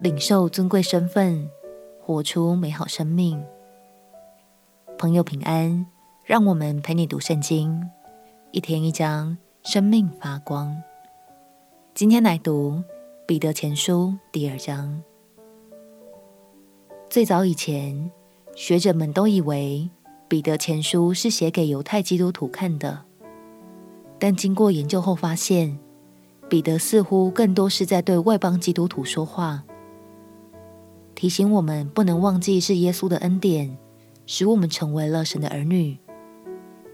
领受尊贵身份，活出美好生命。朋友平安，让我们陪你读圣经，一天一章，生命发光。今天来读彼得前书第二章。最早以前，学者们都以为彼得前书是写给犹太基督徒看的，但经过研究后发现，彼得似乎更多是在对外邦基督徒说话，提醒我们不能忘记是耶稣的恩典，使我们成为了神的儿女，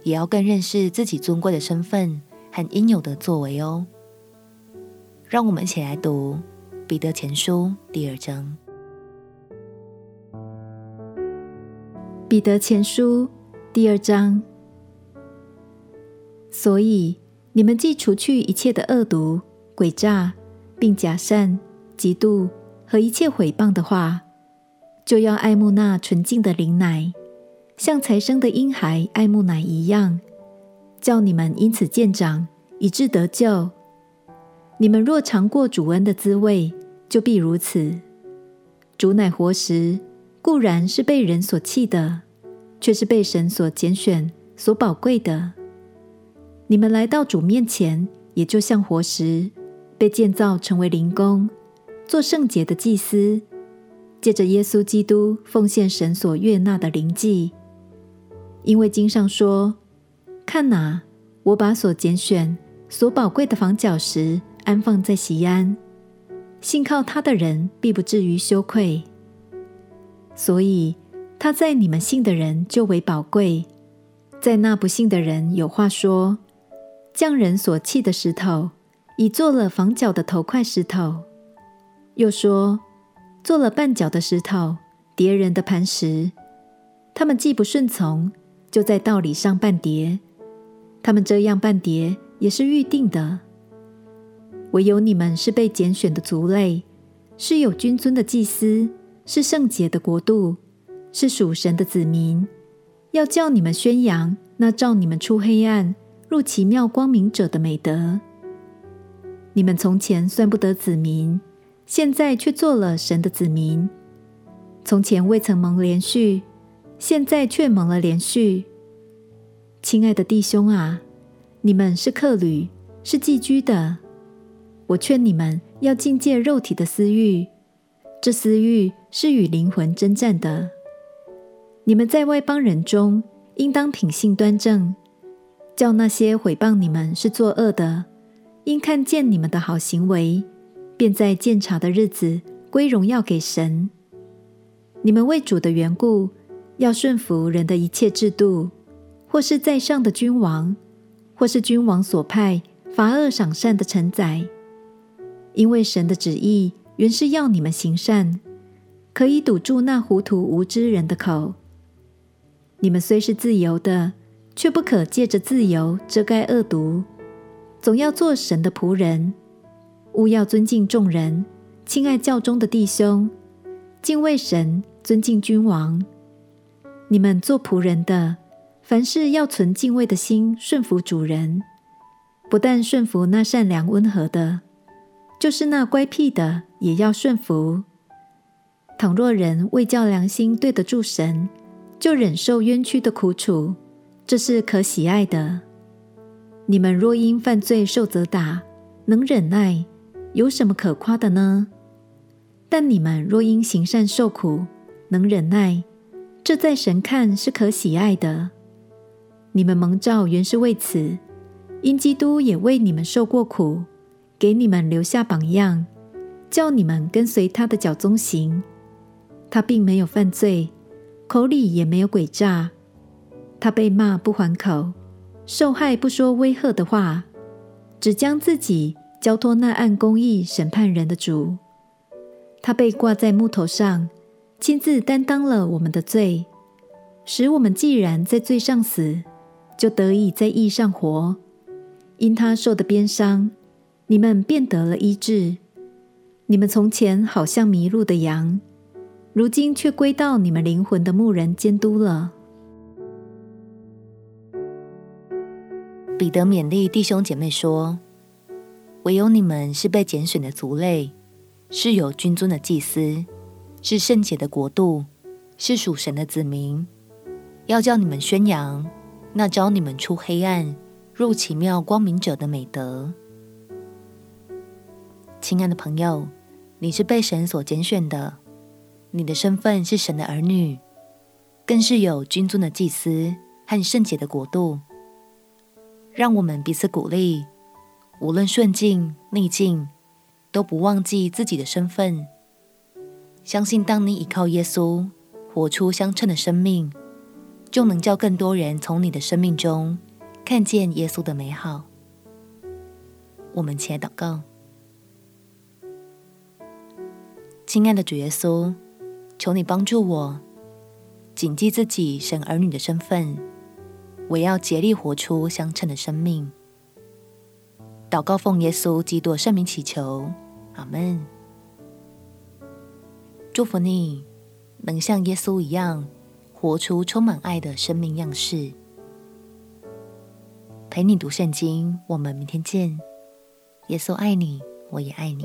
也要更认识自己尊贵的身份和应有的作为哦。让我们一起来读彼得前书第二章。彼得前书第二章，所以。你们既除去一切的恶毒、诡诈，并假善、嫉妒和一切毁谤的话，就要爱慕那纯净的灵奶，像才生的婴孩爱慕奶一样，叫你们因此渐长，以致得救。你们若尝过主恩的滋味，就必如此。主乃活石，固然是被人所弃的，却是被神所拣选、所宝贵的。你们来到主面前，也就像活石，被建造成为灵宫，做圣洁的祭司，借着耶稣基督奉献神所悦纳的灵祭。因为经上说：“看哪，我把所拣选、所宝贵的房角石安放在西安，信靠他的人必不至于羞愧。”所以他在你们信的人就为宝贵，在那不信的人有话说。匠人所弃的石头，已做了房角的头块石头；又说，做了绊脚的石头，叠人的磐石。他们既不顺从，就在道理上绊叠。他们这样绊叠，也是预定的。唯有你们是被拣选的族类，是有君尊的祭司，是圣洁的国度，是属神的子民。要叫你们宣扬那召你们出黑暗。入奇妙光明者的美德，你们从前算不得子民，现在却做了神的子民；从前未曾蒙连续，现在却蒙了连续。亲爱的弟兄啊，你们是客旅，是寄居的。我劝你们要禁戒肉体的私欲，这私欲是与灵魂争战的。你们在外邦人中，应当品性端正。叫那些毁谤你们是作恶的，因看见你们的好行为，便在鉴察的日子归荣耀给神。你们为主的缘故，要顺服人的一切制度，或是在上的君王，或是君王所派罚恶赏善的臣宰。因为神的旨意原是要你们行善，可以堵住那糊涂无知人的口。你们虽是自由的。却不可借着自由遮盖恶毒，总要做神的仆人。务要尊敬众人，亲爱教中的弟兄，敬畏神，尊敬君王。你们做仆人的，凡事要存敬畏的心，顺服主人。不但顺服那善良温和的，就是那乖僻的，也要顺服。倘若人为叫良心对得住神，就忍受冤屈的苦楚。这是可喜爱的。你们若因犯罪受责打，能忍耐，有什么可夸的呢？但你们若因行善受苦，能忍耐，这在神看是可喜爱的。你们蒙召原是为此，因基督也为你们受过苦，给你们留下榜样，叫你们跟随他的脚踪行。他并没有犯罪，口里也没有诡诈。他被骂不还口，受害不说威吓的话，只将自己交托那按公义审判人的主。他被挂在木头上，亲自担当了我们的罪，使我们既然在罪上死，就得以在义上活。因他受的鞭伤，你们便得了医治。你们从前好像迷路的羊，如今却归到你们灵魂的牧人监督了。彼得勉励弟兄姐妹说：“唯有你们是被拣选的族类，是有君尊的祭司，是圣洁的国度，是属神的子民，要叫你们宣扬那召你们出黑暗入奇妙光明者的美德。亲爱的朋友，你是被神所拣选的，你的身份是神的儿女，更是有君尊的祭司和圣洁的国度。让我们彼此鼓励，无论顺境逆境，都不忘记自己的身份。相信当你依靠耶稣，活出相称的生命，就能叫更多人从你的生命中看见耶稣的美好。我们起来祷告。亲爱的主耶稣，求你帮助我谨记自己神儿女的身份，我要竭力活出相称的生命。祷告奉耶稣基督圣名祈求，阿门。祝福你能像耶稣一样，活出充满爱的生命样式。陪你读圣经，我们明天见。耶稣爱你，我也爱你。